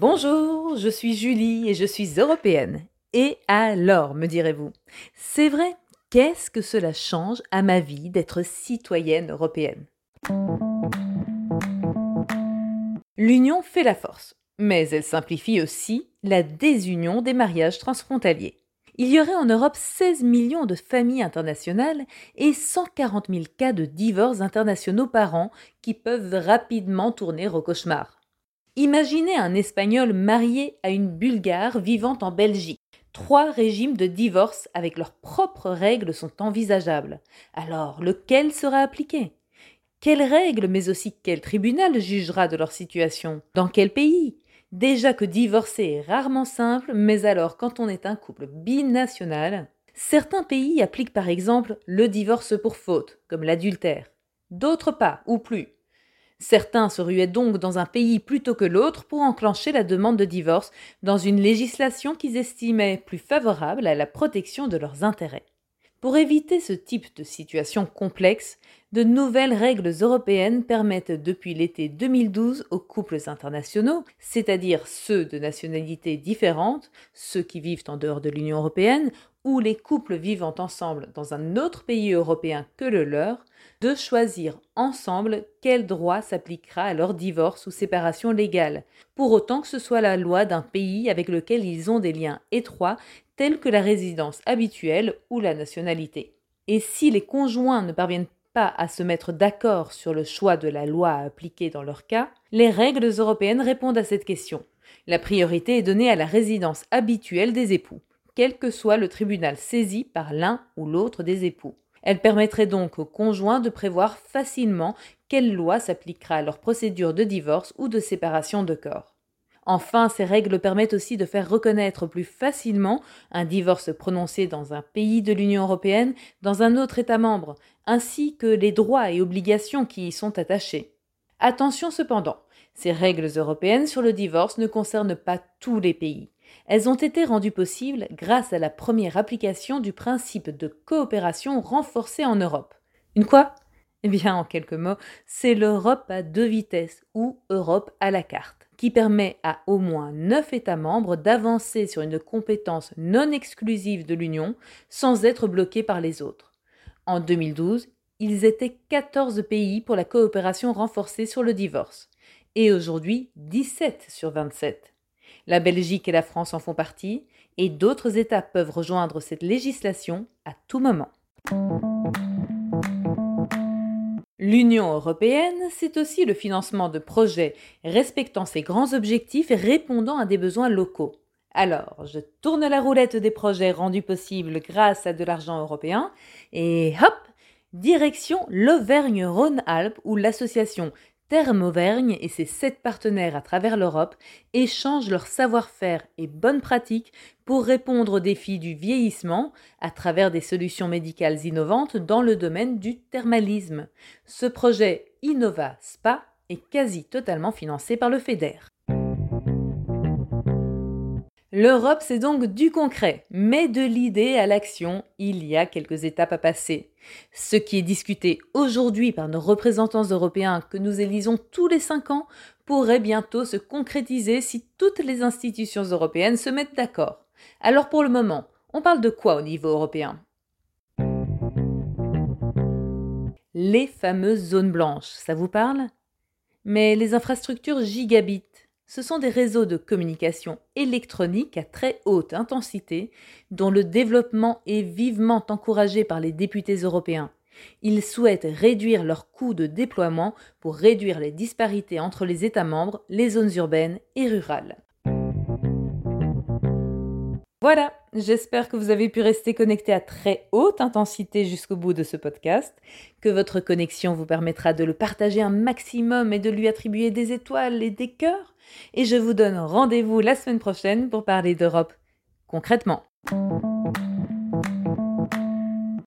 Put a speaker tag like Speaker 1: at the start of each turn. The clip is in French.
Speaker 1: Bonjour, je suis Julie et je suis européenne. Et alors, me direz-vous? C'est vrai, qu'est-ce que cela change à ma vie d'être citoyenne européenne? L'union fait la force, mais elle simplifie aussi la désunion des mariages transfrontaliers. Il y aurait en Europe 16 millions de familles internationales et 140 000 cas de divorces internationaux par an qui peuvent rapidement tourner au cauchemar. Imaginez un Espagnol marié à une Bulgare vivant en Belgique. Trois régimes de divorce avec leurs propres règles sont envisageables. Alors, lequel sera appliqué? Quelles règles, mais aussi quel tribunal jugera de leur situation? Dans quel pays? Déjà que divorcer est rarement simple, mais alors quand on est un couple binational, certains pays appliquent par exemple le divorce pour faute, comme l'adultère. D'autres pas, ou plus. Certains se ruaient donc dans un pays plutôt que l'autre pour enclencher la demande de divorce dans une législation qu'ils estimaient plus favorable à la protection de leurs intérêts. Pour éviter ce type de situation complexe, de nouvelles règles européennes permettent depuis l'été 2012 aux couples internationaux, c'est-à-dire ceux de nationalités différentes, ceux qui vivent en dehors de l'Union européenne, ou les couples vivant ensemble dans un autre pays européen que le leur, de choisir ensemble quel droit s'appliquera à leur divorce ou séparation légale, pour autant que ce soit la loi d'un pays avec lequel ils ont des liens étroits tels que la résidence habituelle ou la nationalité. Et si les conjoints ne parviennent à se mettre d'accord sur le choix de la loi à appliquer dans leur cas, les règles européennes répondent à cette question. La priorité est donnée à la résidence habituelle des époux, quel que soit le tribunal saisi par l'un ou l'autre des époux. Elle permettrait donc aux conjoints de prévoir facilement quelle loi s'appliquera à leur procédure de divorce ou de séparation de corps. Enfin, ces règles permettent aussi de faire reconnaître plus facilement un divorce prononcé dans un pays de l'Union européenne dans un autre État membre, ainsi que les droits et obligations qui y sont attachés. Attention cependant, ces règles européennes sur le divorce ne concernent pas tous les pays. Elles ont été rendues possibles grâce à la première application du principe de coopération renforcée en Europe. Une quoi? Eh bien, en quelques mots, c'est l'Europe à deux vitesses ou Europe à la carte, qui permet à au moins neuf États membres d'avancer sur une compétence non exclusive de l'Union sans être bloqués par les autres. En 2012, ils étaient 14 pays pour la coopération renforcée sur le divorce, et aujourd'hui 17 sur 27. La Belgique et la France en font partie, et d'autres États peuvent rejoindre cette législation à tout moment. L'Union européenne, c'est aussi le financement de projets respectant ses grands objectifs et répondant à des besoins locaux. Alors, je tourne la roulette des projets rendus possibles grâce à de l'argent européen, et hop, direction l'Auvergne-Rhône-Alpes où l'association Terme Auvergne et ses sept partenaires à travers l'Europe échangent leur savoir-faire et bonnes pratiques pour répondre aux défis du vieillissement à travers des solutions médicales innovantes dans le domaine du thermalisme. Ce projet Innova Spa est quasi totalement financé par le FEDER. L'Europe, c'est donc du concret, mais de l'idée à l'action, il y a quelques étapes à passer. Ce qui est discuté aujourd'hui par nos représentants européens que nous élisons tous les cinq ans pourrait bientôt se concrétiser si toutes les institutions européennes se mettent d'accord. Alors pour le moment, on parle de quoi au niveau européen? Les fameuses zones blanches, ça vous parle? Mais les infrastructures gigabit, ce sont des réseaux de communication électronique à très haute intensité dont le développement est vivement encouragé par les députés européens. Ils souhaitent réduire leurs coûts de déploiement pour réduire les disparités entre les États membres, les zones urbaines et rurales. Voilà, j'espère que vous avez pu rester connecté à très haute intensité jusqu'au bout de ce podcast, que votre connexion vous permettra de le partager un maximum et de lui attribuer des étoiles et des cœurs et je vous donne rendez-vous la semaine prochaine pour parler d'Europe concrètement.